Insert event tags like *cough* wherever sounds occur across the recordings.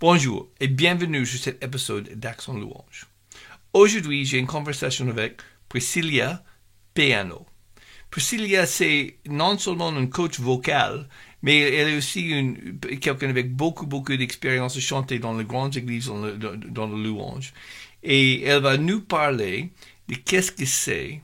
Bonjour et bienvenue sur cet épisode d'Action Louange. Aujourd'hui, j'ai une conversation avec Priscilla Piano. Priscilla, c'est non seulement une coach vocale, mais elle est aussi quelqu'un avec beaucoup, beaucoup d'expérience de chanter dans les grandes églises dans le, dans le louange. Et elle va nous parler de qu'est-ce que c'est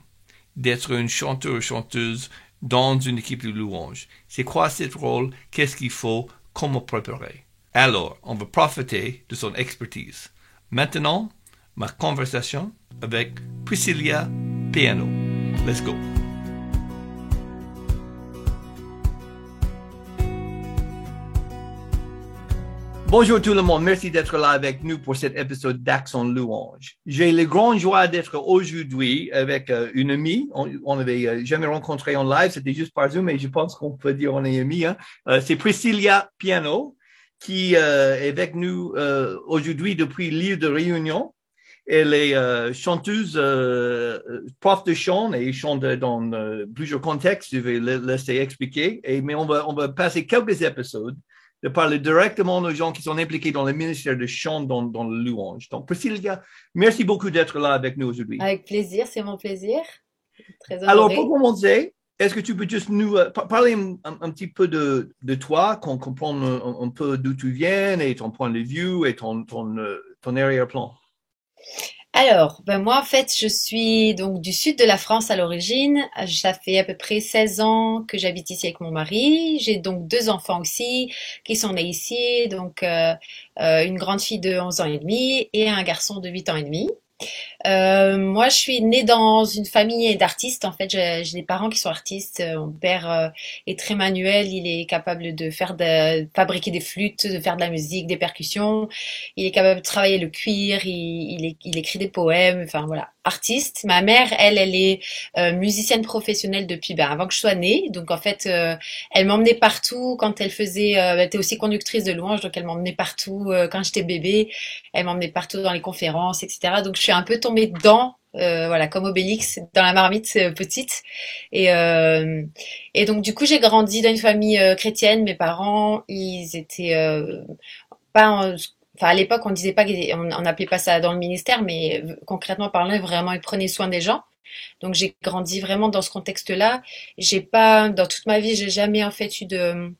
d'être une chanteur ou chanteuse dans une équipe de louange. C'est quoi ce rôle? Qu'est-ce qu'il faut? Comment préparer? Alors, on va profiter de son expertise. Maintenant, ma conversation avec Priscilla Piano. Let's go. Bonjour tout le monde, merci d'être là avec nous pour cet épisode d'Action Louange. J'ai le grand joie d'être aujourd'hui avec euh, une amie. On, n'avait avait euh, jamais rencontré en live, c'était juste par Zoom, mais je pense qu'on peut dire on est amis. Hein. Euh, c'est Priscilla Piano qui est avec nous aujourd'hui depuis l'île de Réunion. Elle est chanteuse, prof de chant et chante dans plusieurs contextes. Je vais laisser expliquer. Et, mais on va, on va passer quelques épisodes de parler directement aux gens qui sont impliqués dans le ministère de chant dans, dans le louange. Donc, Priscilla, merci beaucoup d'être là avec nous aujourd'hui. Avec plaisir, c'est mon plaisir. Très Alors, pour commencer, est-ce que tu peux juste nous euh, parler un, petit peu de, de toi, qu'on comprenne un, peu d'où tu viens et ton point de vue et ton, ton, euh, ton arrière-plan? Alors, ben moi en fait, je suis donc du sud de la France à l'origine. Ça fait à peu près 16 ans que j'habite ici avec mon mari. J'ai donc deux enfants aussi qui sont nés ici, donc euh, euh, une grande fille de 11 ans et demi et un garçon de 8 ans et demi. Euh, moi, je suis née dans une famille d'artistes. En fait, j'ai des parents qui sont artistes. Euh, mon père euh, est très manuel. Il est capable de faire de fabriquer des flûtes, de faire de la musique, des percussions. Il est capable de travailler le cuir. Il, il écrit des poèmes. Enfin voilà, artiste. Ma mère, elle, elle est euh, musicienne professionnelle depuis ben, avant que je sois née. Donc en fait, elle m'emmenait partout quand elle faisait. Elle était aussi conductrice de louange, donc elle m'emmenait partout quand j'étais bébé. Elle m'emmenait partout dans les conférences, etc. Donc je suis un peu tombée dedans. voilà, comme Obélix, dans la marmite petite. Et, et donc du coup, j'ai grandi dans une famille chrétienne. Mes parents, ils étaient pas en, Enfin, à l'époque, on disait pas qu'on on appelait pas ça dans le ministère, mais concrètement parlant, vraiment, ils prenaient soin des gens. Donc, j'ai grandi vraiment dans ce contexte-là. J'ai pas, dans toute ma vie, j'ai jamais en fait eu de,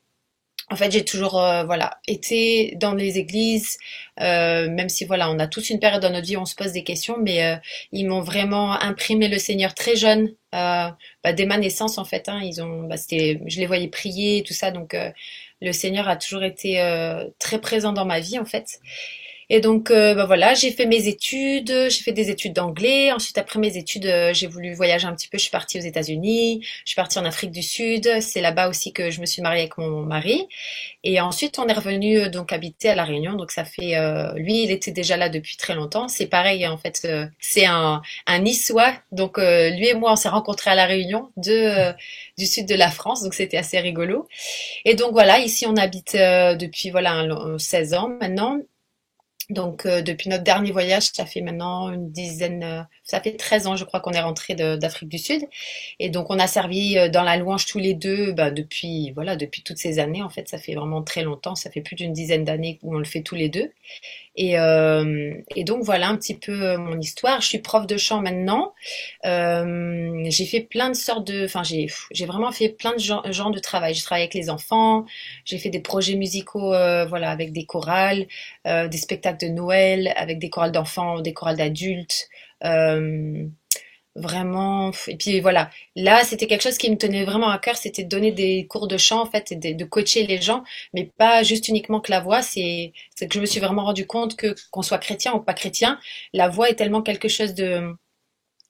en fait, j'ai toujours euh, voilà été dans les églises, euh, même si voilà, on a tous une période dans notre vie où on se pose des questions, mais euh, ils m'ont vraiment imprimé le Seigneur très jeune, bah, dès ma naissance en fait. Hein, ils ont, bah, c'était, je les voyais prier, tout ça, donc le Seigneur a toujours été euh, très présent dans ma vie en fait. Et donc, euh, bah voilà, j'ai fait mes études, j'ai fait des études d'anglais. Ensuite, après mes études, euh, j'ai voulu voyager un petit peu. Je suis partie aux États-Unis, je suis partie en Afrique du Sud. C'est là-bas aussi que je me suis mariée avec mon mari. Et ensuite, on est revenu euh, donc habiter à la Réunion. Donc ça fait, lui, il était déjà là depuis très longtemps. C'est pareil, en fait, c'est un, un Niçois. Donc lui et moi, on s'est rencontrés à la Réunion de du sud de la France. Donc c'était assez rigolo. Et donc voilà, ici on habite depuis voilà 16 ans maintenant. Donc euh, depuis notre dernier voyage, ça fait maintenant une dizaine, euh, ça fait 13 ans je crois qu'on est rentré d'Afrique du Sud. Et donc on a servi euh, dans la louange tous les deux bah, depuis voilà depuis toutes ces années en fait, ça fait vraiment très longtemps, ça fait plus d'une dizaine d'années où on le fait tous les deux. Et, euh, donc voilà un petit peu euh, mon histoire. Je suis prof de chant maintenant. J'ai fait plein de sortes de, enfin j'ai vraiment fait plein de genres, de travail. J'ai travaillé avec les enfants. J'ai fait des projets musicaux, voilà, avec des chorales, des spectacles de Noël, avec des chorales d'enfants, des chorales d'adultes. Euh, vraiment et puis voilà. Là c'était quelque chose qui me tenait vraiment à cœur c'était de donner des cours de chant en fait et de, de coacher les gens mais pas juste uniquement que la voix c'est que je me suis vraiment rendu compte que qu'on soit chrétien ou pas chrétien la voix est tellement quelque chose de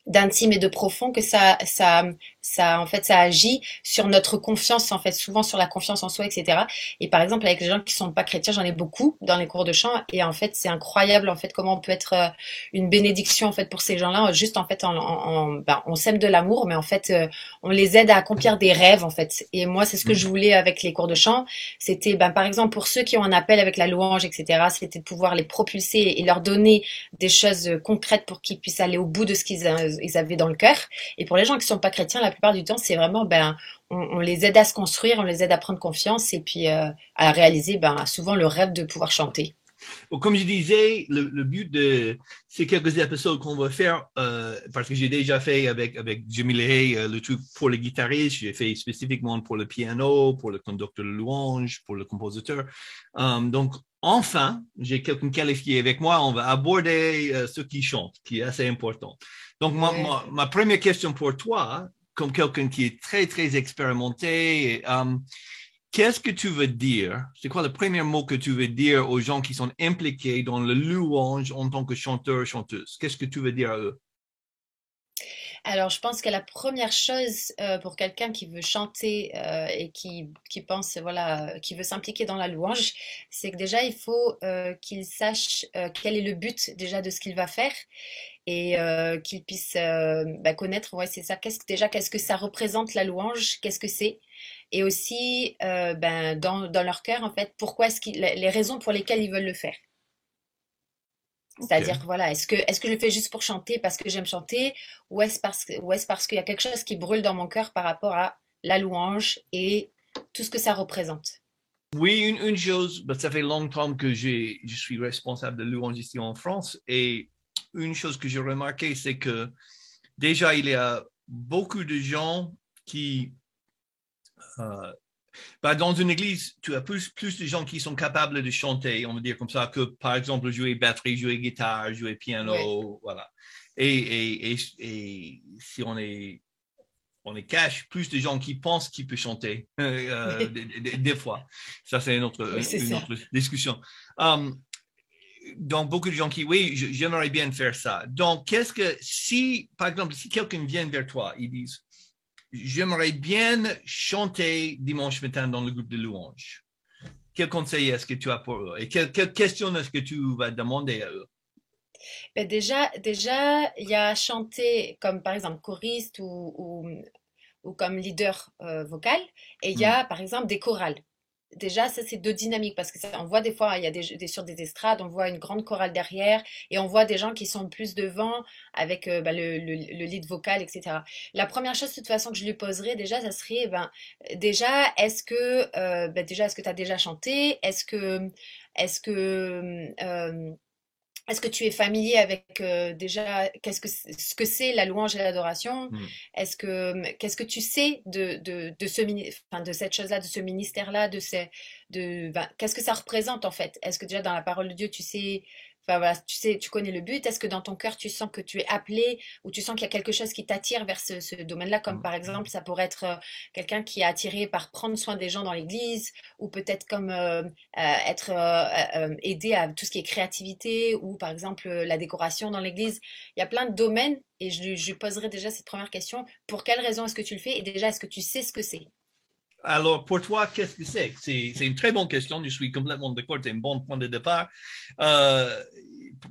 d'intime et de profond que ça ça ça en fait ça agit sur notre confiance en fait souvent sur la confiance en soi etc et par exemple avec les gens qui sont pas chrétiens j'en ai beaucoup dans les cours de chant et en fait c'est incroyable en fait comment on peut être euh, une bénédiction en fait pour ces gens-là juste en fait en, en, ben, on sème de l'amour mais en fait euh, on les aide à accomplir des rêves en fait. Et moi c'est ce que mmh. je voulais avec les cours de chant. C'était ben par exemple pour ceux qui ont un appel avec la louange etc c'était de pouvoir les propulser et leur donner des choses concrètes pour qu'ils puissent aller au bout de ce qu'ils ils avaient dans le cœur. Et pour les gens qui sont pas chrétiens la plupart du temps, c'est vraiment, ben, on, les aide à se construire, on les aide à prendre confiance et puis euh, à réaliser ben, souvent le rêve de pouvoir chanter. comme je disais, le, but de ces quelques épisodes qu'on va faire, euh, parce que j'ai déjà fait avec, avec Jimmy Lehay euh, le truc pour les guitaristes, j'ai fait spécifiquement pour le piano, pour le conducteur de louange, pour le compositeur. Um, donc, enfin, j'ai quelqu'un qualifié avec moi. On va aborder euh, ce qui chante, qui est assez important. Donc, ma, ma, première question pour toi, comme quelqu'un qui est très, très expérimenté, um, Qu'est-ce que tu veux dire? C'est quoi le premier mot que tu veux dire aux gens qui sont impliqués dans le louange en tant que chanteur, chanteuse? Qu'est-ce que tu veux dire à eux? Alors, je pense que la première chose euh, pour quelqu'un qui veut chanter euh, et qui, qui, pense, voilà, qui veut s'impliquer dans la louange, c'est que déjà, il faut euh, qu'il sache quel est le but déjà de ce qu'il va faire et qu'il puisse bah, connaître, ouais, c'est ça, qu'est-ce, déjà, qu'est-ce que ça représente la louange, qu'est-ce que c'est? Et aussi euh, ben, dans, dans, leur cœur, en fait, pourquoi est-ce qu'ils, les raisons pour lesquelles ils veulent le faire? C'est-à-dire, voilà, est-ce que, est-ce que je le fais juste pour chanter parce que j'aime chanter ou est-ce parce, ou est-ce parce qu'il y a quelque chose qui brûle dans mon cœur par rapport à la louange et tout ce que ça représente? Oui, une, une chose, ben, ça fait longtemps que j'ai, je suis responsable de louange ici en France et une chose que j'ai remarqué, c'est que déjà, il y a beaucoup de gens qui euh, bah, dans une église, tu as plus, plus de gens qui sont capables de chanter, on va dire comme ça, que par exemple jouer batterie, jouer guitare, jouer piano, voilà. Et, et, et, si on est, on est cash, plus de gens qui pensent qu'ils peuvent chanter, *laughs* euh, des, fois. Ça, c'est une autre, une autre discussion. Um, donc, beaucoup de gens qui, oui, j'aimerais bien faire ça. Donc, qu'est-ce que, si, par exemple, si quelqu'un vient vers toi, ils disent, j'aimerais bien chanter dimanche matin dans le groupe de louanges. Quel conseil est-ce que tu as pour eux et quelle, question est-ce que tu vas demander à eux? Ben déjà, déjà, il y a chanter comme par exemple choriste ou, ou, comme leader euh, vocal et il y a hmm. par exemple des chorales déjà, ça, c'est deux dynamiques parce que ça, on voit des fois, il y a des, sur des estrades, on voit une grande chorale derrière et on voit des gens qui sont plus devant avec euh, bah, le, le, lead vocal, etc. La première chose, de toute façon, que je lui poserais déjà, ça serait, ben, déjà, est-ce que, euh, ben, déjà, est-ce que tu as déjà chanté? Est-ce que, est-ce que, euh, est-ce que tu es familier avec euh, déjà qu'est-ce que ce que c'est la louange et l'adoration? Mmh. Est-ce que qu'est-ce que tu sais de, de, de ce enfin, de cette chose-là, de ce ministère-là, de ces de ben, qu'est-ce que ça représente en fait? Est-ce que déjà dans la parole de Dieu tu sais tu sais, tu connais le but. Est-ce que dans ton cœur, tu sens que tu es appelé ou tu sens qu'il y a quelque chose qui t'attire vers ce, domaine-là, comme par exemple, ça pourrait être euh, quelqu'un qui est attiré par prendre soin des gens dans l'église ou peut-être comme euh, euh, être aidé à tout ce qui est créativité ou par exemple la décoration dans l'église. Il y a plein de domaines et je, je lui poserai déjà cette première question. Pour quelle raison est-ce que tu le fais? Et déjà, est-ce que tu sais ce que c'est? Alors, pour toi, qu'est-ce que c'est? c'est? une très bonne question. Je suis complètement d'accord. C'est un bon point de départ. Euh,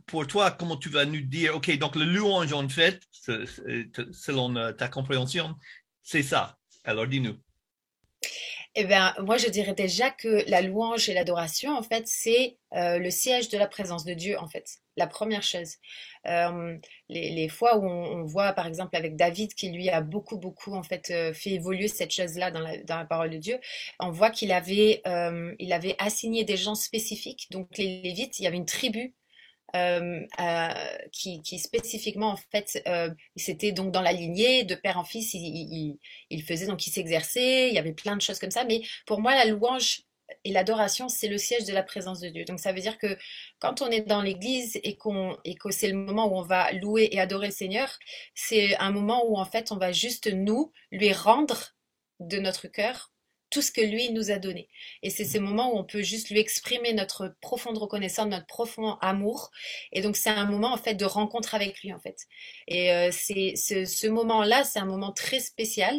pour toi, comment tu vas nous dire, OK, donc le louange, en fait, selon euh, ta compréhension, c'est ça. Alors, dis-nous. Eh bien, moi, je dirais déjà que la louange et l'adoration, en fait, c'est euh, le siège de la présence de Dieu, en fait. La première chose. Euh, les, fois où on, voit, par exemple, avec David, qui lui a beaucoup, beaucoup, en fait, euh, fait évoluer cette chose-là dans la, dans la, parole de Dieu, on voit qu'il avait, il avait assigné des gens spécifiques. Donc, les Lévites, il y avait une tribu euh, qui, qui, spécifiquement en fait euh, c'était donc dans la lignée de père en fils il, il, faisait donc il s'exerçait il y avait plein de choses comme ça mais pour moi la louange et l'adoration c'est le siège de la présence de Dieu donc ça veut dire que quand on est dans l'église et qu'on et que c'est le moment où on va louer et adorer le Seigneur c'est un moment où en fait on va juste nous lui rendre de notre cœur tout ce que lui nous a donné. Et c'est ces moments où on peut juste lui exprimer notre profonde reconnaissance, notre profond amour. Et donc c'est un moment en fait de rencontre avec lui en fait. Et euh, c'est ce, moment-là, c'est un moment très spécial.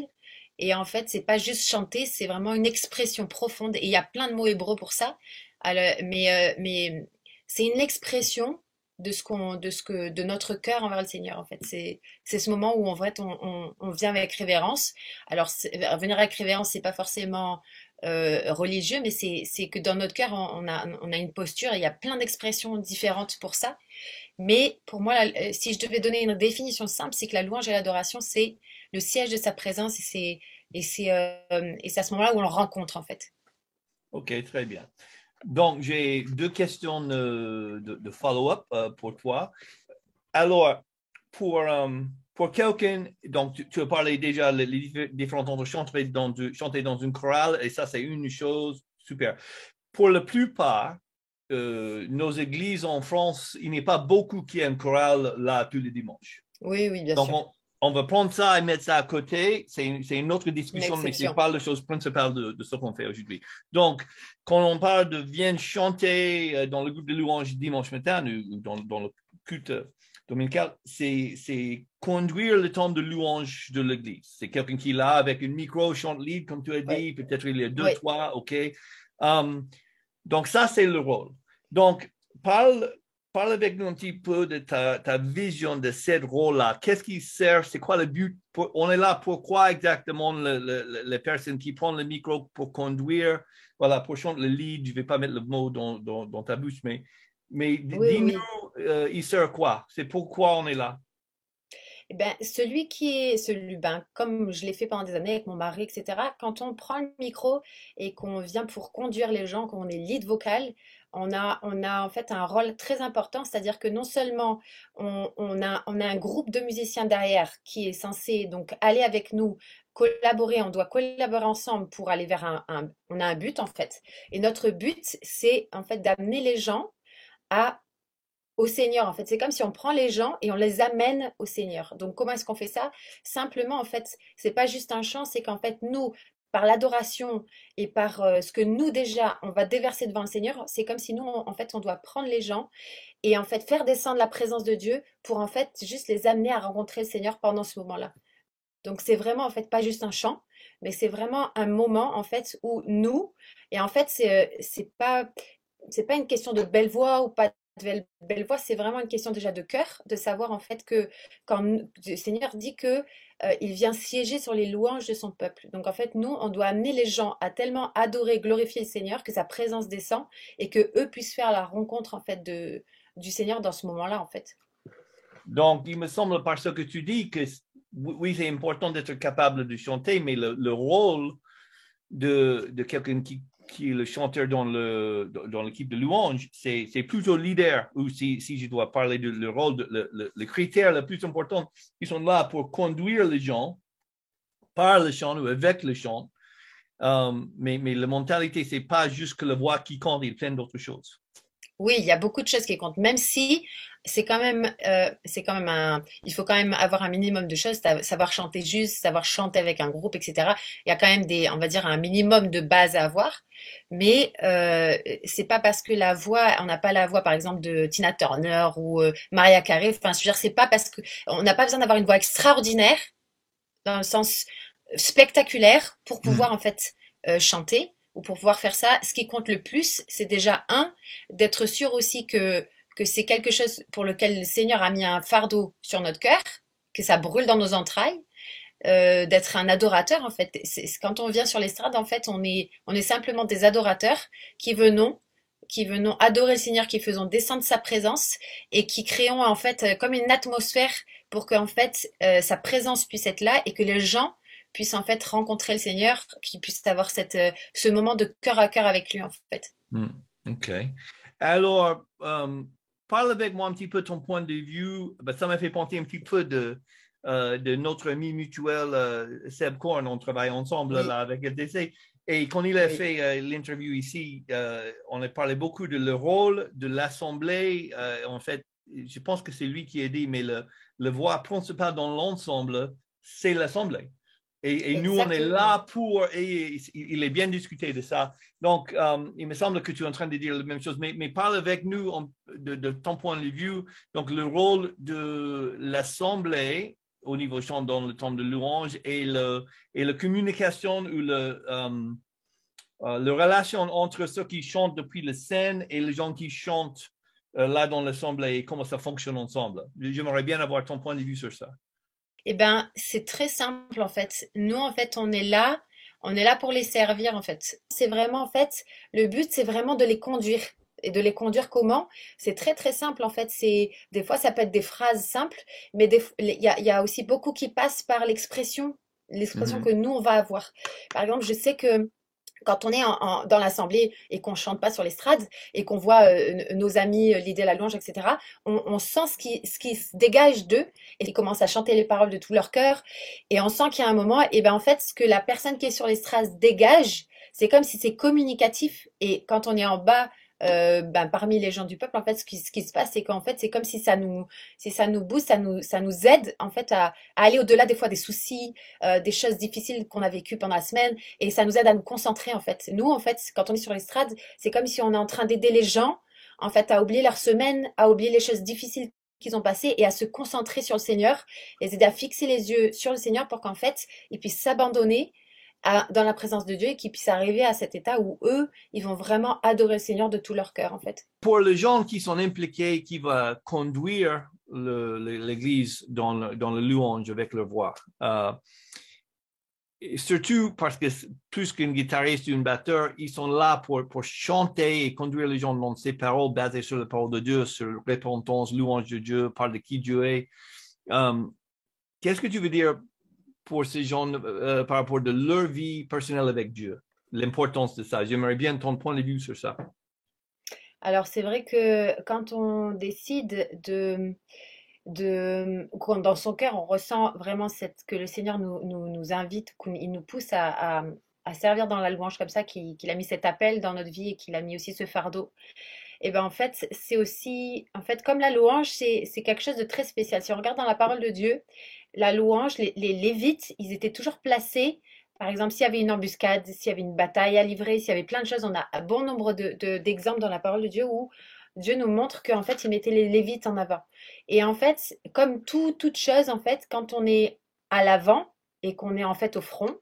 Et en fait, c'est pas juste chanter, c'est vraiment une expression profonde. Et il y a plein de mots hébreux pour ça. mais euh, mais c'est une expression de ce qu'on de ce que de notre cœur envers le Seigneur en fait c'est c'est ce moment où en vrai on, on, vient avec révérence alors venir avec révérence c'est pas forcément euh, religieux mais c'est que dans notre cœur on, a une posture et il y a plein d'expressions différentes pour ça. Mais pour moi si je devais donner une définition simple c'est que la louange et l'adoration c'est le siège de sa présence et c'est euh, à ce moment-là où on le rencontre en fait. Ok très bien. Donc, j'ai deux questions de, follow-up euh, pour toi. Alors, pour, euh, pour quelqu'un, donc tu, tu as parlé déjà les, les diffé- différentes chanter dans, du- chanter dans une chorale, et ça, c'est une chose super. Pour la plupart, euh, nos églises en France, il n'y a pas beaucoup qui une chorale là tous les dimanches. Oui, oui, bien Donc, sûr. on, on va prendre ça et mettre ça à côté. C'est une, autre discussion, mais ce n'est pas la chose principale de, de ce qu'on fait aujourd'hui. Donc, quand on parle de viens chanter euh, dans le groupe de louanges dimanche matin ou ou dans, dans le culte dominical, c'est conduire le temps de louange de l'église. C'est quelqu'un qui est là avec un micro, chante lead, comme tu as dit, Oui. peut-être il y a deux, Oui. trois, OK. Um, donc, ça, c'est le rôle. Donc, parle, parle avec nous un petit peu de ta, ta vision de ce rôle-là. Qu'est-ce qui sert? C'est quoi le but? Pour- on est là pourquoi exactement le- les personnes qui prennent le micro pour conduire? Voilà, pour chanter le lead, je ne vais pas mettre le mot dans, dans, dans ta bouche, mais, mais d- Oui, dis-nous, euh, il sert quoi? C'est pourquoi on est là? Eh ben, celui qui est celui, ben, comme je l'ai fait pendant des années avec mon mari, etc., quand on prend le micro et qu'on vient pour conduire les gens, qu'on est lead vocal, on a, on a en fait un rôle très important, c'est-à-dire que non seulement on, on a, on a un groupe de musiciens derrière qui est censé donc aller avec nous, collaborer, on doit collaborer ensemble pour aller vers un, un- on a un but en fait. Et notre but, c'est en fait d'amener les gens au Seigneur, en fait. C'est comme si on prend les gens et on les amène au Seigneur. Donc, comment est-ce qu'on fait ça? Simplement, en fait, c'est pas juste un chant, c'est qu'en fait, nous, par l'adoration et par euh, ce que nous déjà, on va déverser devant le Seigneur, c'est comme si nous, en fait, on doit prendre les gens et en fait faire descendre la présence de Dieu pour en fait juste les amener à rencontrer le Seigneur pendant ce moment-là. Donc, c'est vraiment en fait pas juste un chant, mais c'est vraiment un moment en fait où nous, et en fait, c'est euh, c'est pas c'est pas une question de belle voix ou pas de belle, voix, c'est vraiment une question déjà de cœur, de savoir en fait que quand le Seigneur dit que euh, il vient siéger sur les louanges de son peuple. Donc en fait, nous, on doit amener les gens à tellement adorer, glorifier le Seigneur que sa présence descend et que eux puissent faire la rencontre en fait de du Seigneur dans ce moment-là en fait. Donc, il me semble par ce que tu dis que oui, c'est important d'être capable de chanter, mais le, le rôle de, de quelqu'un qui, qui est le chanteur dans le dans l'équipe de louange, c'est plutôt leader. Ou si, si je dois parler de le rôle, le, le, critère le plus important, ils sont là pour conduire les gens par le chant ou avec le chant. Um, mais, mais la mentalité, c'est pas juste que la voix qui compte, il y a plein d'autres choses. Oui, il y a beaucoup de choses qui comptent, même si c'est quand même, euh, c'est quand même un, il faut quand même avoir un minimum de choses, sa- savoir chanter juste, savoir chanter avec un groupe, etc. Il y a quand même des, on va dire, un minimum de base à avoir, mais euh, c'est pas parce que la voix, on n'a pas la voix, par exemple, de Tina Turner ou euh, Maria Carey, enfin, je veux dire, c'est pas parce que on n'a pas besoin d'avoir une voix extraordinaire dans le sens spectaculaire pour pouvoir en fait euh, chanter ou pour pouvoir faire ça. Ce qui compte le plus, c'est déjà un d'être sûr aussi que, que c'est quelque chose pour lequel le Seigneur a mis un fardeau sur notre cœur, que ça brûle dans nos entrailles, euh, d'être un adorateur en fait. Quand on vient sur l'estrade, en fait, on est, on est simplement des adorateurs qui venons qui venons adorer le Seigneur, qui faisons descendre sa présence et qui créons en fait euh, comme une atmosphère pour que en fait euh, sa présence puisse être là et que les gens puissent en fait rencontrer le Seigneur, qu'ils puissent avoir cette, euh, ce moment de cœur à cœur avec lui en fait. Hmm, OK. Alors, euh, parle avec moi un petit peu ton point de vue. Ben, ça m'a fait penser un petit peu de, euh, de notre ami mutuel euh, Seb Korn. On travaille ensemble Oui. là, avec LDC. Et quand il a Oui. fait l'interview ici, on a parlé beaucoup de le rôle de l'Assemblée. En fait, je pense que c'est lui qui a dit, mais le, le voix principal dans l'ensemble, c'est l'Assemblée. Et, et nous, on est là pour, et il est bien discuté de ça. Donc, euh, il me semble que tu es en train de dire la même chose, mais, mais parle avec nous en- de, de ton point de vue. Donc, le rôle de l'Assemblée au niveau chant dans le temps de louange et, le, et la communication ou le, euh, euh, la relation entre ceux qui chantent depuis la scène et les gens qui chantent là dans l'Assemblée et comment ça fonctionne ensemble. J'aimerais bien avoir ton point de vue sur ça. Eh ben, c'est très simple en fait. Nous, en fait, on est là, on est là pour les servir en fait. C'est vraiment en fait, le but, c'est vraiment de les conduire. Et de les conduire comment? C'est très très simple en fait. C'est des fois ça peut être des phrases simples, mais il y y a aussi beaucoup qui passent par l'expression, l'expression Mhm. que nous on va avoir. Par exemple, je sais que quand on est dans l'assemblée et qu'on chante pas sur l'estrade et qu'on voit euh, nos amis euh, l'idée la louange, etc., on, sent ce qui, ce qui se dégage d'eux et ils commencent à chanter les paroles de tout leur cœur. Et on sent qu'il y a un moment, et ben en fait, ce que la personne qui est sur l'estrade dégage, c'est comme si c'est communicatif. Et quand on est en bas euh, ben, parmi les gens du peuple, en fait, ce qui, ce qui se passe, c'est qu'en fait, c'est comme si ça nous, si ça nous booste, ça nous, ça nous aide, en fait, à, à aller au-delà des fois des soucis, euh, des choses difficiles qu'on a vécues pendant la semaine, et ça nous aide à nous concentrer, en fait. Nous, en fait, quand on est sur l'estrade, c'est comme si on est en train d'aider les gens, en fait, à oublier leur semaine, à oublier les choses difficiles qu'ils ont passées et à se concentrer sur le Seigneur, les aider à fixer les yeux sur le Seigneur pour qu'en fait, ils puissent s'abandonner dans la présence de Dieu et qu'ils puissent arriver à cet état où eux, ils vont vraiment adorer le Seigneur de tout leur cœur, en fait. Pour les gens qui sont impliqués, qui vont conduire l'Église dans le, dans le louange avec leur voix, euh, surtout parce que plus qu'un guitariste ou un batteur, ils sont là pour, pour chanter et conduire les gens dans ces paroles basées sur la parole de Dieu, sur repentance, louange de Dieu, par de qui Dieu est. Euh, qu'est-ce que tu veux dire pour ces gens euh, par rapport de leur vie personnelle avec Dieu, l'importance de ça. J'aimerais bien ton point de vue sur ça. Alors c'est vrai que quand on décide de, de dans son cœur, on ressent vraiment cette, que le Seigneur nous, nous, invite, qu'il nous pousse à, à, servir dans la louange comme ça, qu'il a mis cet appel dans notre vie et qu'il a mis aussi ce fardeau. Et ben en fait, c'est aussi, en fait, comme la louange, c'est quelque chose de très spécial. Si on regarde dans la parole de Dieu, la louange, les, Lévites, ils étaient toujours placés. Par exemple, s'il y avait une embuscade, s'il y avait une bataille à livrer, s'il y avait plein de choses, on a un bon nombre d'exemples dans la parole de Dieu où Dieu nous montre qu'en fait, il mettait les Lévites en avant. Et en fait, comme tout, toute chose, en fait, quand on est à l'avant et qu'on est en fait au front,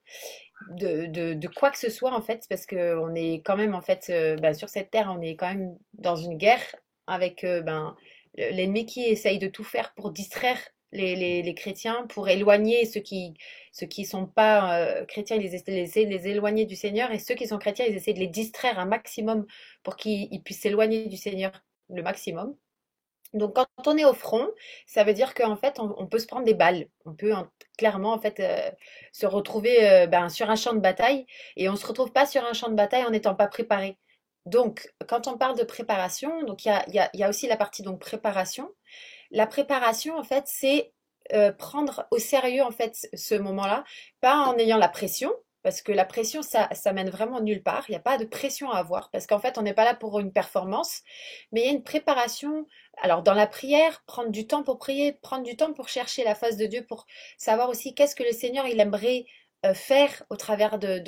de, quoi que ce soit, en fait, parce qu'on est quand même, en fait, ben, sur cette terre, on est quand même dans une guerre avec euh, ben, l'ennemi qui essaye de tout faire pour distraire les, chrétiens, pour éloigner ceux qui ceux qui sont pas euh, chrétiens, ils essaient de les éloigner du Seigneur, et ceux qui sont chrétiens, ils essaient de les distraire un maximum pour qu'ils puissent s'éloigner du Seigneur le maximum. Donc quand on est au front, ça veut dire qu'en fait on, peut se prendre des balles, on peut clairement en fait euh, se retrouver euh, ben, sur un champ de bataille et on se retrouve pas sur un champ de bataille en n'étant pas préparé. Donc quand on parle de préparation, donc il y a, y a, aussi la partie donc préparation la préparation, en fait, c'est euh, prendre au sérieux, en fait, ce moment-là, pas en ayant la pression, parce que la pression, ça, ça mène vraiment nulle part. Il n'y a pas de pression à avoir, parce qu'en fait, on n'est pas là pour une performance, mais il y a une préparation. Alors, dans la prière, prendre du temps pour prier, prendre du temps pour chercher la face de Dieu, pour savoir aussi qu'est-ce que le Seigneur, il aimerait faire au travers de,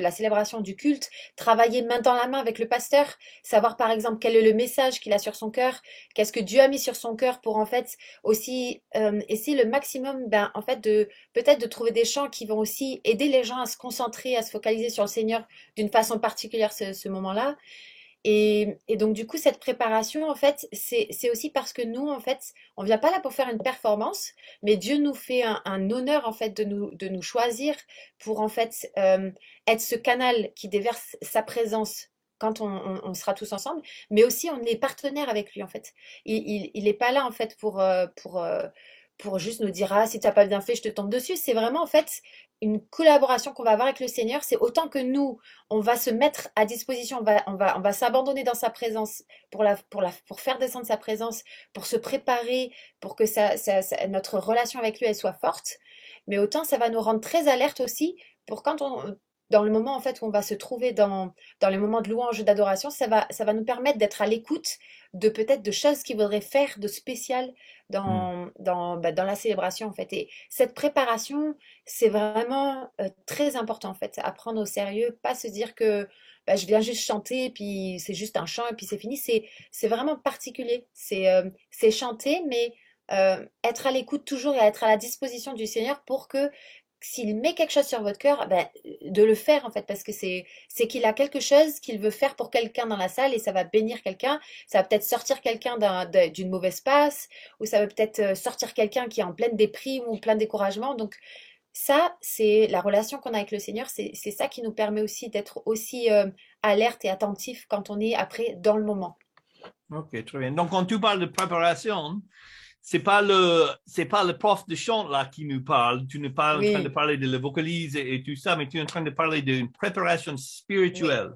la, célébration du culte, travailler main dans la main avec le pasteur, savoir par exemple quel est le message qu'il a sur son cœur, qu'est-ce que Dieu a mis sur son cœur pour en fait aussi euh, essayer le maximum ben, en fait de peut-être de trouver des chants qui vont aussi aider les gens à se concentrer, à se focaliser sur le Seigneur d'une façon particulière ce moment-là. Et, donc, du coup, cette préparation, en fait, c'est aussi parce que nous, en fait, on vient pas là pour faire une performance, mais Dieu nous fait un, honneur, en fait, de nous, de nous choisir pour, en fait, euh, être ce canal qui déverse sa présence quand on, sera tous ensemble, mais aussi on est partenaire avec lui, en fait. Il n'est pas là, en fait, pour... Euh, pour euh, pour juste nous dire ah si tu pas bien fait je te tombe dessus c'est vraiment en fait une collaboration qu'on va avoir avec le Seigneur, c'est autant que nous, on va se mettre à disposition, on va, on va, on va s'abandonner dans sa présence pour, la, pour, la, pour faire descendre sa présence, pour se préparer, pour que ça, notre relation avec lui elle soit forte. Mais autant ça va nous rendre très alerte aussi pour quand on, dans le moment en fait où on va se trouver dans, dans les moments de louange, d'adoration, ça va, ça va nous permettre d'être à l'écoute de peut-être de choses qu'il faudrait faire de spécial dans, mmh. dans, bah, dans la célébration en fait. Et cette préparation, c'est vraiment euh, très important en fait, à prendre au sérieux, pas se dire que bah, je viens juste chanter, puis c'est juste un chant et puis c'est fini. C'est, c'est vraiment particulier. C'est, euh, c'est chanter, mais euh, être à l'écoute toujours et être à la disposition du Seigneur pour que s'il met quelque chose sur votre cœur, ben, de le faire en fait, parce que c'est qu'il a quelque chose qu'il veut faire pour quelqu'un dans la salle et ça va bénir quelqu'un. Ça va peut-être sortir quelqu'un d'une mauvaise passe ou ça va peut-être euh, sortir quelqu'un qui est en pleine déprime ou plein découragement. Donc ça, c'est la relation qu'on a avec le Seigneur. C'est ça qui nous permet aussi d'être aussi euh, alerte et attentif quand on est après dans le moment. Ok, très bien. Donc quand tu parles de préparation, c'est pas le c'est pas le prof de chant là qui nous parle. Tu n'es pas Oui. en train de parler de la vocalise et, et tout ça, mais tu es en train de parler d'une préparation spirituelle.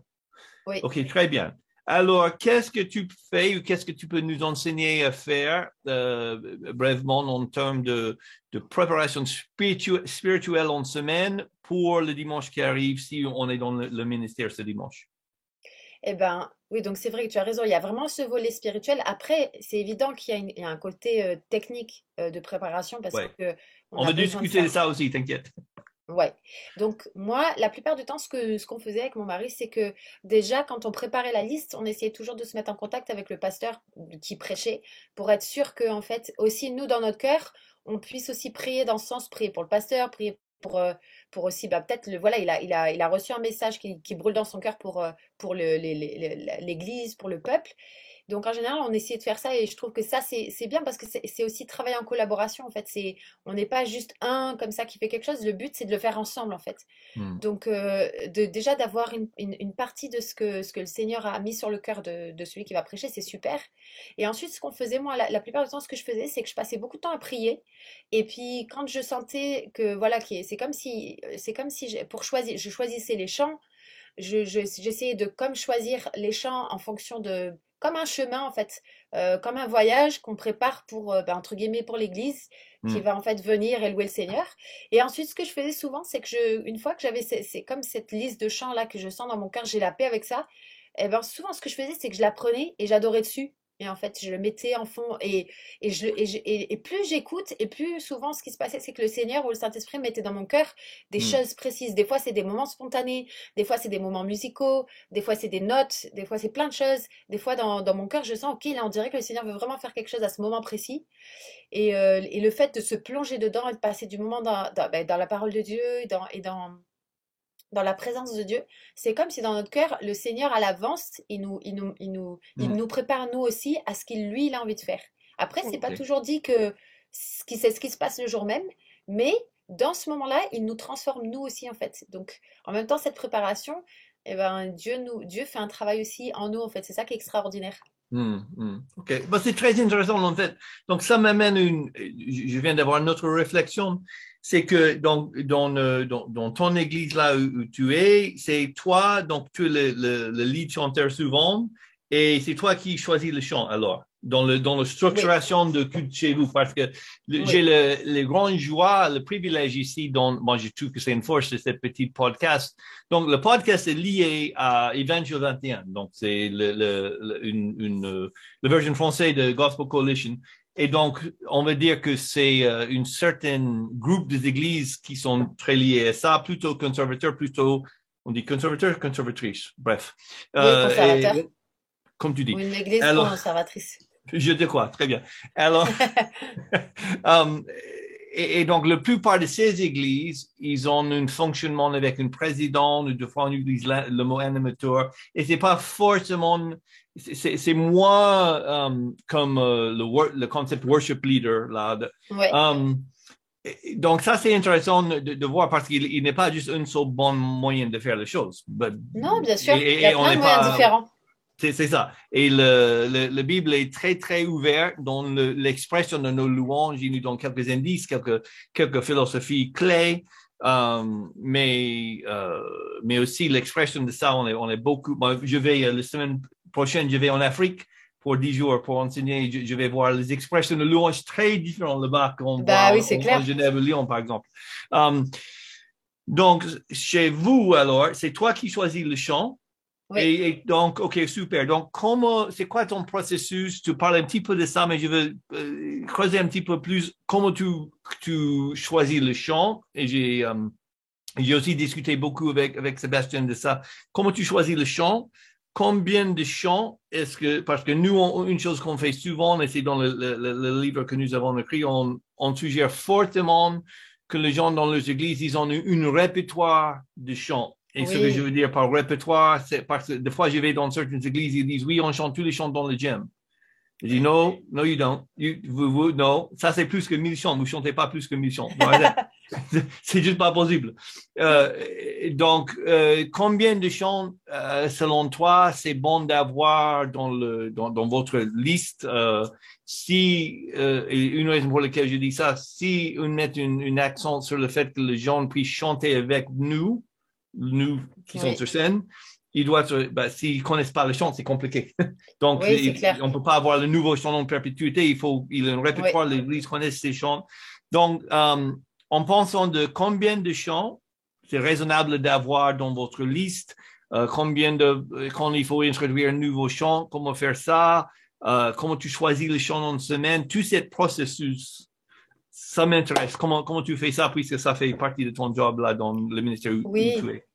Oui. Ok, très bien. Alors, qu'est-ce que tu fais ou qu'est-ce que tu peux nous enseigner à faire euh, brièvement en termes de, de préparation spiritu- spirituelle en semaine pour le dimanche qui arrive si on est dans le, le ministère ce dimanche? Eh ben, oui, donc c'est vrai que tu as raison. Il y a vraiment ce volet spirituel. Après, c'est évident qu'il y a, une- il y a un côté euh, technique euh, de préparation parce Ouais. que On, a va besoin de discuter de ça. ça aussi, t'inquiète. Ouais. Donc moi, la plupart du temps, ce que ce qu'on faisait avec mon mari, c'est que déjà quand on préparait la liste, on essayait toujours de se mettre en contact avec le pasteur qui prêchait pour être sûr que en fait aussi nous dans notre cœur, on puisse aussi prier dans ce sens, prier pour le pasteur, prier pour euh, pour aussi bah peut-être le voilà, il a il a il a reçu un message qui, brûle dans son cœur pour euh, pour l'église, pour le peuple. Donc en général, on essayait de faire ça et je trouve que ça c'est bien parce que c'est aussi travailler en collaboration en fait, c'est on n'est pas juste un comme ça qui fait quelque chose, le but c'est de le faire ensemble en fait. Hmm. Donc, euh, de, déjà d'avoir une, une- une partie de ce que, ce que le Seigneur a mis sur le cœur de, de celui qui va prêcher, c'est super. Et ensuite, ce qu'on faisait, moi, la, la plupart du temps, ce que je faisais, c'est que je passais beaucoup de temps à prier. Et puis, quand je sentais que, voilà, c'est comme si, c'est comme si, j'ai- pour choisir, je choisissais les chants, je, je- j'essayais de comme choisir les chants en fonction de, comme un chemin, en fait, euh, comme un voyage qu'on prépare pour, euh, ben, entre guillemets, pour l'Église, qui Hmm. va en fait venir et louer le Seigneur. Et ensuite, ce que je faisais souvent, c'est que je, une fois que j'avais, c'est c'est comme cette liste de chants là que je sens dans mon cœur, j'ai la paix avec ça. Et ben souvent, ce que je faisais, c'est que je la prenais et j'adorais dessus. Et en fait, je le mettais en fond et, et, je, le- et, je- et- et plus j'écoute, et plus souvent ce qui se passait, c'est que le Seigneur ou le Saint-Esprit mettait dans mon cœur des Hmm. choses précises. Des fois, c'est des moments spontanés, des fois, c'est des moments musicaux, des fois, c'est des notes, des fois, c'est plein de choses. Des fois, dans, dans mon cœur, je sens, ok, là, on dirait que le Seigneur veut vraiment faire quelque chose à ce moment précis. Et, euh, et le fait de se plonger dedans et de passer du moment dans, dans, ben, dans la parole de Dieu et dans, et dans, dans la présence de Dieu, c'est comme si dans notre cœur, le Seigneur à l'avance, il nous, il nous, il nous, il Mm. nous prépare nous aussi à ce qu'il lui, il a envie de faire. Après, c'est pas Ok. toujours dit que ce qui, c'est ce qui se passe le jour même, mais dans ce moment-là, il nous transforme nous aussi en fait. Donc, en même temps, cette préparation, eh ben, Dieu nous, Dieu fait un travail aussi en nous en fait. C'est ça qui est extraordinaire. Hmm, hmm. OK. Bah, c'est très intéressant, en fait. Donc, ça m'amène une, je viens d'avoir une autre réflexion. C'est que donc, dans, euh, dans, dans ton église là où tu es, c'est toi, donc tu es le, le, le lead chanteur souvent, et c'est toi qui choisis le chant alors, dans, le, dans la structuration de culte chez vous, parce que Oui. j'ai le, le grand joie, le privilège ici, dans, moi je trouve que c'est une force de cette petite podcast. Donc, le podcast est lié à Evangel 21. Donc, c'est le, le, le- une, une, la version française de Gospel Coalition. Et donc, on va dire que c'est euh, une certaine groupe des églises qui sont très liées à ça, plutôt conservateurs, plutôt, on dit conservateurs, conservatrices, bref. Oui, Euh, conservateurs. et- comme tu dis. Ou une église Alors- conservatrice. Je te crois, très bien. Alors, *laughs* um, et, et donc, la plupart de ces églises, ils ont un fonctionnement avec un président, ou de fois on utilise la- le mot animateur, et c'est pas forcément, c'est- moins um, comme euh, le, concept worship leader, là. de- Ouais. um, donc, ça, c'est intéressant de, de voir parce qu'il il n'est pas juste un seul bon moyen de faire les choses. But- Non, bien sûr. et- Il y a plein de moyens pas- différents. C'est c'est ça. Et le, le, la Bible est très, très ouverte dans le- l'expression de nos louanges. Il nous donne quelques indices, quelques, quelques philosophies clés. Euh, mais, euh, mais aussi l'expression de ça, on est, on est beaucoup. Moi, je vais, euh, la semaine prochaine, je vais en Afrique pour 10 jours pour enseigner. Je, je vais voir les expressions de louanges très différentes là-bas qu'on Bah voit oui, en- c'est en, clair. Genève, Lyon, par exemple. Euh, donc, chez vous, alors, c'est toi qui choisis le chant. Et, et donc, OK, super. Donc, comment, c'est quoi ton processus? Tu parles un petit peu de ça, mais je veux euh, creuser un petit peu plus. Comment tu, tu choisis le chant? Et j'ai, euh, j'ai aussi discuté beaucoup avec, avec Sébastien de ça. Comment tu choisis le chant? Combien de chants est-ce que, parce que nous, on- une chose qu'on fait souvent, et c'est dans le, le- le- le livre que nous avons écrit, on, on suggère fortement que les gens dans les églises, ils ont une, une répertoire de chants. Et ce que je veux dire par répertoire, c'est parce que des fois, je vais dans certaines églises, ils disent, oui, on chante tous les chants dans le gym. Je dis, non, no, you don't. You, vous, vous, non, ça c'est plus que 1000 chants. Vous chantez pas plus que 1000 chants. *laughs* C'est juste pas possible. Euh, donc, euh, combien de chants, euh, selon toi, c'est bon d'avoir dans, le, dans, dans votre liste Si, et une raison pour laquelle je dis ça, si on met une, accent sur le fait que les gens puissent chanter avec nous, nous qui sont sur scène, ils doivent, bah, s'ils connaissent pas le chant, c'est compliqué. *laughs* Donc, oui, on ne peut pas avoir le nouveau chant en perpétuité. Il faut, il y a un répertoire, l'Église connaît ces chants. Donc, en pensant de combien de chants c'est raisonnable d'avoir dans votre liste, euh, combien de, quand il faut introduire un nouveau chant, comment faire ça, euh, comment tu choisis les chants en semaine, tout ce processus, ça m'intéresse. Comment, comment tu fais ça puisque ça fait partie de ton job là dans le ministère où, oui. tu es?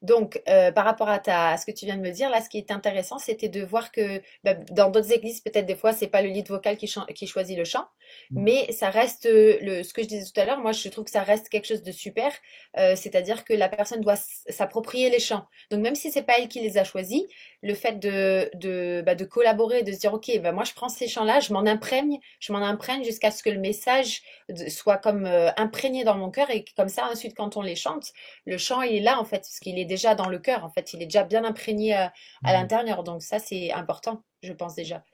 Donc, euh, par rapport à, ta, ce que tu viens de me dire, là, ce qui est intéressant, c'était de voir que bah, dans d'autres églises, peut-être des fois, c'est pas le lead vocal qui, qui choisit le chant. Mais ça reste le, ce que je disais tout à l'heure. Moi, je trouve que ça reste quelque chose de super, euh, c'est-à-dire que la personne doit s'approprier les chants. Donc, même si c'est pas elle qui les a choisis, le fait de, de, bah, de collaborer, de se dire, ok, bah, moi, je prends ces chants-là, je m'en imprègne, je m'en imprègne jusqu'à ce que le message soit comme euh, imprégné dans mon cœur et comme ça, ensuite, quand on les chante, le chant, il est là, en fait, parce qu'il est déjà dans le cœur, en fait, il est déjà bien imprégné à, à mmh. l'intérieur. Donc ça, c'est important, je pense déjà.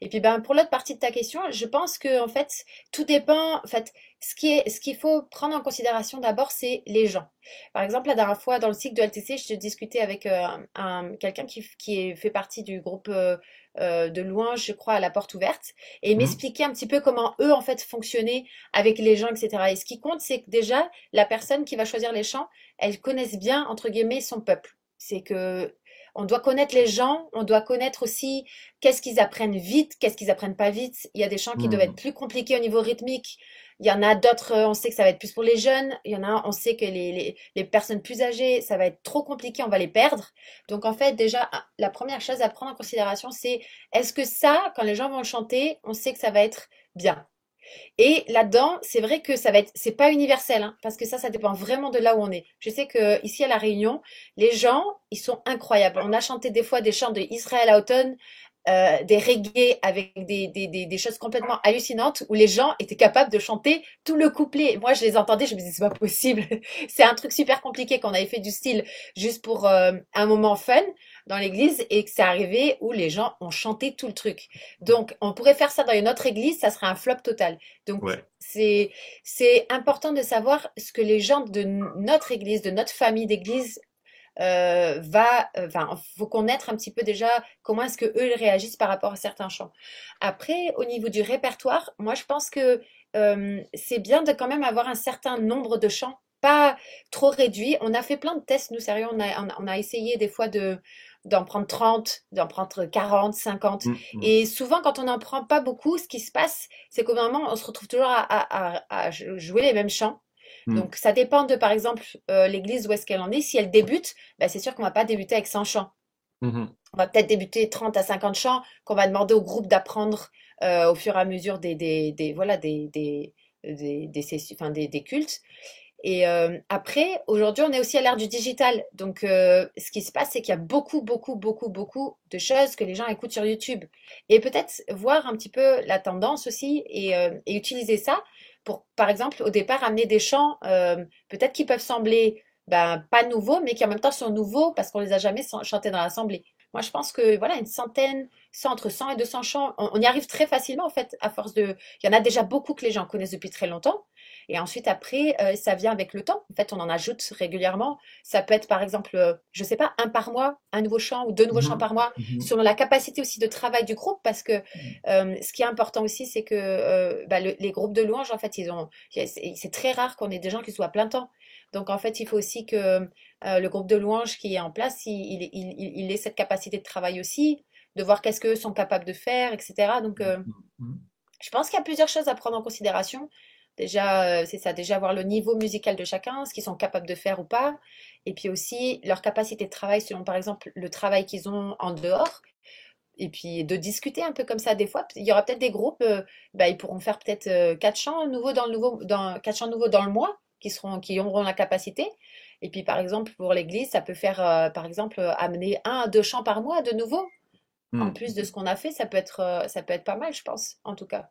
Et puis ben pour l'autre partie de ta question, je pense que en fait, tout dépend. En fait, ce qui est, ce qu'il faut prendre en considération d'abord, c'est les gens. Par exemple, la dernière fois dans le cycle de LTC, je discutais avec euh, un, quelqu'un qui, qui fait partie du groupe euh, euh, de louange, je crois, à la porte ouverte, et mmh. m'expliquer un petit peu comment eux en fait fonctionnaient avec les gens, etc. Et ce qui compte, c'est que déjà la personne qui va choisir les chants, elle connaisse bien entre guillemets son peuple. C'est que on doit connaître les gens, on doit connaître aussi qu'est-ce qu'ils apprennent vite, qu'est-ce qu'ils apprennent pas vite. Il y a des chants qui doivent mmh. être plus compliqués au niveau rythmique. Il y en a d'autres, on sait que ça va être plus pour les jeunes. Il y en a, on sait que les, les, personnes plus âgées, ça va être trop compliqué, on va les perdre. Donc en fait, déjà, la première chose à prendre en considération, c'est est-ce que ça, quand les gens vont le chanter, on sait que ça va être bien? Et là-dedans, c'est vrai que ça va être, c'est pas universel, hein, parce que ça, ça dépend vraiment de là où on est. Je sais que ici à la Réunion, les gens, ils sont incroyables. On a chanté des fois des chants de Israël Houghton, euh, des reggae avec des, des, des, choses complètement hallucinantes où les gens étaient capables de chanter tout le couplet. Moi, je les entendais, je me disais, c'est pas possible. *laughs* c'est un truc super compliqué qu'on avait fait du style juste pour euh, un moment fun dans l'église et que c'est arrivé où les gens ont chanté tout le truc. Donc, on pourrait faire ça dans une autre église, ça serait un flop total. Donc, c'est, c'est important de savoir ce que les gens de notre église, de notre famille d'église euh, va, euh, enfin, faut connaître un petit peu déjà comment est-ce que eux réagissent par rapport à certains chants. Après, au niveau du répertoire, moi je pense que euh, c'est bien de quand même avoir un certain nombre de chants, pas trop réduit. On a fait plein de tests, nous sérieux, on a, on a essayé des fois de d'en prendre 30, d'en prendre 40, 50. Mmh, mmh. Et souvent, quand on n'en prend pas beaucoup, ce qui se passe, c'est qu'au moment, on se retrouve toujours à, à, à, jouer les mêmes chants. Hmm. Donc, ça dépend de, par exemple, euh, l'église où est-ce qu'elle en est. Si elle débute, bah, c'est sûr qu'on va pas débuter avec 100 chants. On va peut-être débuter 30 à 50 chants qu'on va demander au groupe d'apprendre euh, au fur et à mesure des, des, des voilà, des, des, des, des, enfin, des, des cultes. Et euh, après, aujourd'hui, on est aussi à l'ère du digital. Donc, ce qui se passe, c'est qu'il y a beaucoup, beaucoup, beaucoup, beaucoup de choses que les gens écoutent sur YouTube. Et peut-être voir un petit peu la tendance aussi et, et utiliser ça pour, par exemple, au départ, amener des chants, euh, peut-être qui peuvent sembler ben, pas nouveaux, mais qui en même temps sont nouveaux parce qu'on les a jamais chantés dans l'assemblée. Moi, je pense que voilà, une centaine, entre 100 et 200 chants, on, y arrive très facilement en fait, à force de. Il y en a déjà beaucoup que les gens connaissent depuis très longtemps. Et ensuite, après, euh, ça vient avec le temps. En fait, on en ajoute régulièrement. Ça peut être, par exemple, euh, je sais pas, un par mois, un nouveau chant ou deux nouveaux chants mhm. par mois, mhm. selon la capacité aussi de travail du groupe. Parce que mhm. euh, ce qui est important aussi, c'est que bah, les groupes de louanges, en fait, ils ont, c'est très rare qu'on ait des gens qui soient à plein temps. Donc, en fait, il faut aussi que le groupe de louanges qui est en place, il, il, il, ait cette capacité de travail aussi, de voir qu'est-ce qu'eux sont capables de faire, etc. Donc, je pense qu'il y a plusieurs choses à prendre en considération. Déjà, euh, c'est ça, déjà voir le niveau musical de chacun, ce qu'ils sont capables de faire ou pas, et puis aussi leur capacité de travail selon par exemple le travail qu'ils ont en dehors, et puis de discuter un peu comme ça des fois. Il y aura peut-être des groupes, euh, bah, ils pourront faire peut-être euh, quatre chants nouveaux dans le nouveau, dans quatre chants nouveaux dans le mois, qui seront, qui auront la capacité. Et puis par exemple pour l'église, ça peut faire par exemple amener un à deux chants par mois de nouveau. En hmm. plus de ce qu'on a fait, ça peut être, ça peut être pas mal, je pense, en tout cas.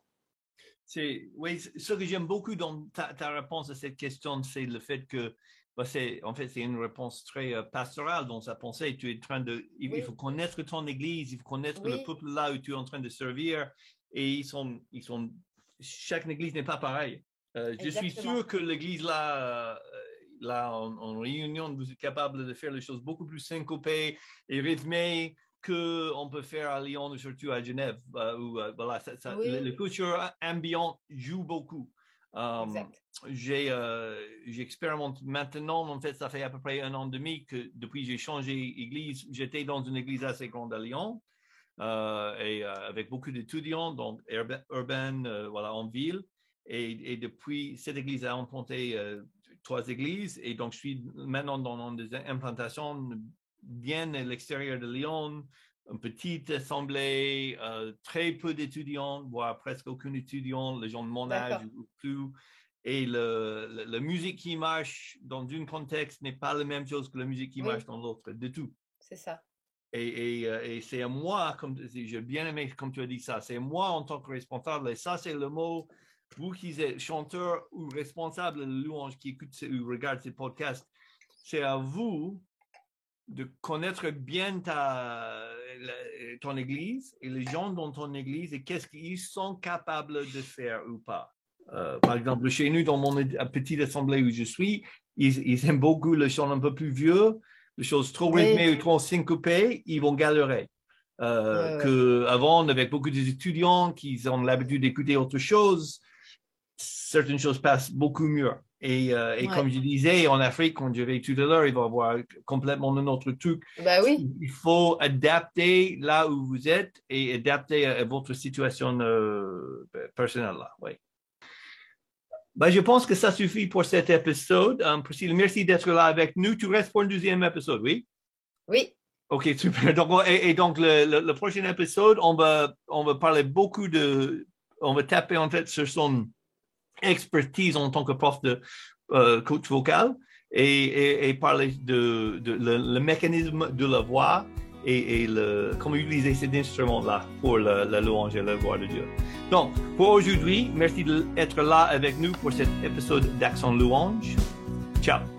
C'est, oui, ce que j'aime beaucoup dans ta, ta, réponse à cette question, c'est le fait que, bah, c'est, en fait, c'est une réponse très euh, pastorale dans sa pensée. Tu es en train de, il, faut connaître ton église, il faut connaître le peuple là où tu es en train de servir. Et ils sont, ils sont, chaque église n'est pas pareille. Euh, je suis sûr que l'église là, euh, là en, réunion, vous êtes capable de faire les choses beaucoup plus syncopées et rythmées qu'on peut faire à Lyon ou surtout à Genève. Euh, voilà, ça, ça, le, culture ambiante joue beaucoup. j'ai, j'expérimente maintenant, en fait, ça fait à peu près un an et demi que depuis j'ai changé église, j'étais dans une église assez grande à Lyon. et avec beaucoup d'étudiants, donc urbain, voilà, en ville. Et, depuis, cette église a implanté euh, trois églises. Et donc, je suis maintenant dans des implantations bien à l'extérieur de Lyon, une petite assemblée, euh, très peu d'étudiants, voire presque aucun étudiant, les gens de mon âge ou plus. Et le, la musique qui marche dans un contexte n'est pas la même chose que la musique qui marche dans l'autre, du tout. C'est ça. Et, et, euh, et c'est à moi, comme j'ai bien aimé comme tu as dit ça, c'est moi en tant que responsable, et ça c'est le mot vous qui êtes chanteur ou responsable de louange qui écoute ou regarde ces podcasts, c'est à vous de connaître bien ta, ton église et les gens dans ton église et qu'est-ce qu'ils sont capables de faire ou pas. Euh, par exemple, chez nous, dans mon petite assemblée où je suis, ils, aiment beaucoup le chant un peu plus vieux, les choses trop rythmées ou trop syncopées, ils vont galérer. Euh, Que avant, on avait beaucoup d'étudiants qui ont l'habitude d'écouter autre chose certaines choses passent beaucoup mieux. Et, euh, et comme je disais, en Afrique, quand je vais tout à l'heure, il va y avoir complètement un autre truc. Bah oui. Il faut adapter là où vous êtes et adapter à, votre situation euh, personnelle. Là. Oui. Ben, je pense que ça suffit pour cet épisode. Um, merci d'être là avec nous. Tu restes pour un deuxième épisode, oui? Oui. OK, *laughs* super. Donc, et, donc, le, le, prochain épisode, on va, on va parler beaucoup de... On va taper en fait sur son expertise en tant que prof de euh, coach vocal et, et, parler de, de le, mécanisme de la voix et, et le, comment utiliser cet instrument-là pour la, la, louange et la voix de Dieu. Donc, pour aujourd'hui, merci d'être là avec nous pour cet épisode d'Accent Louange. Ciao!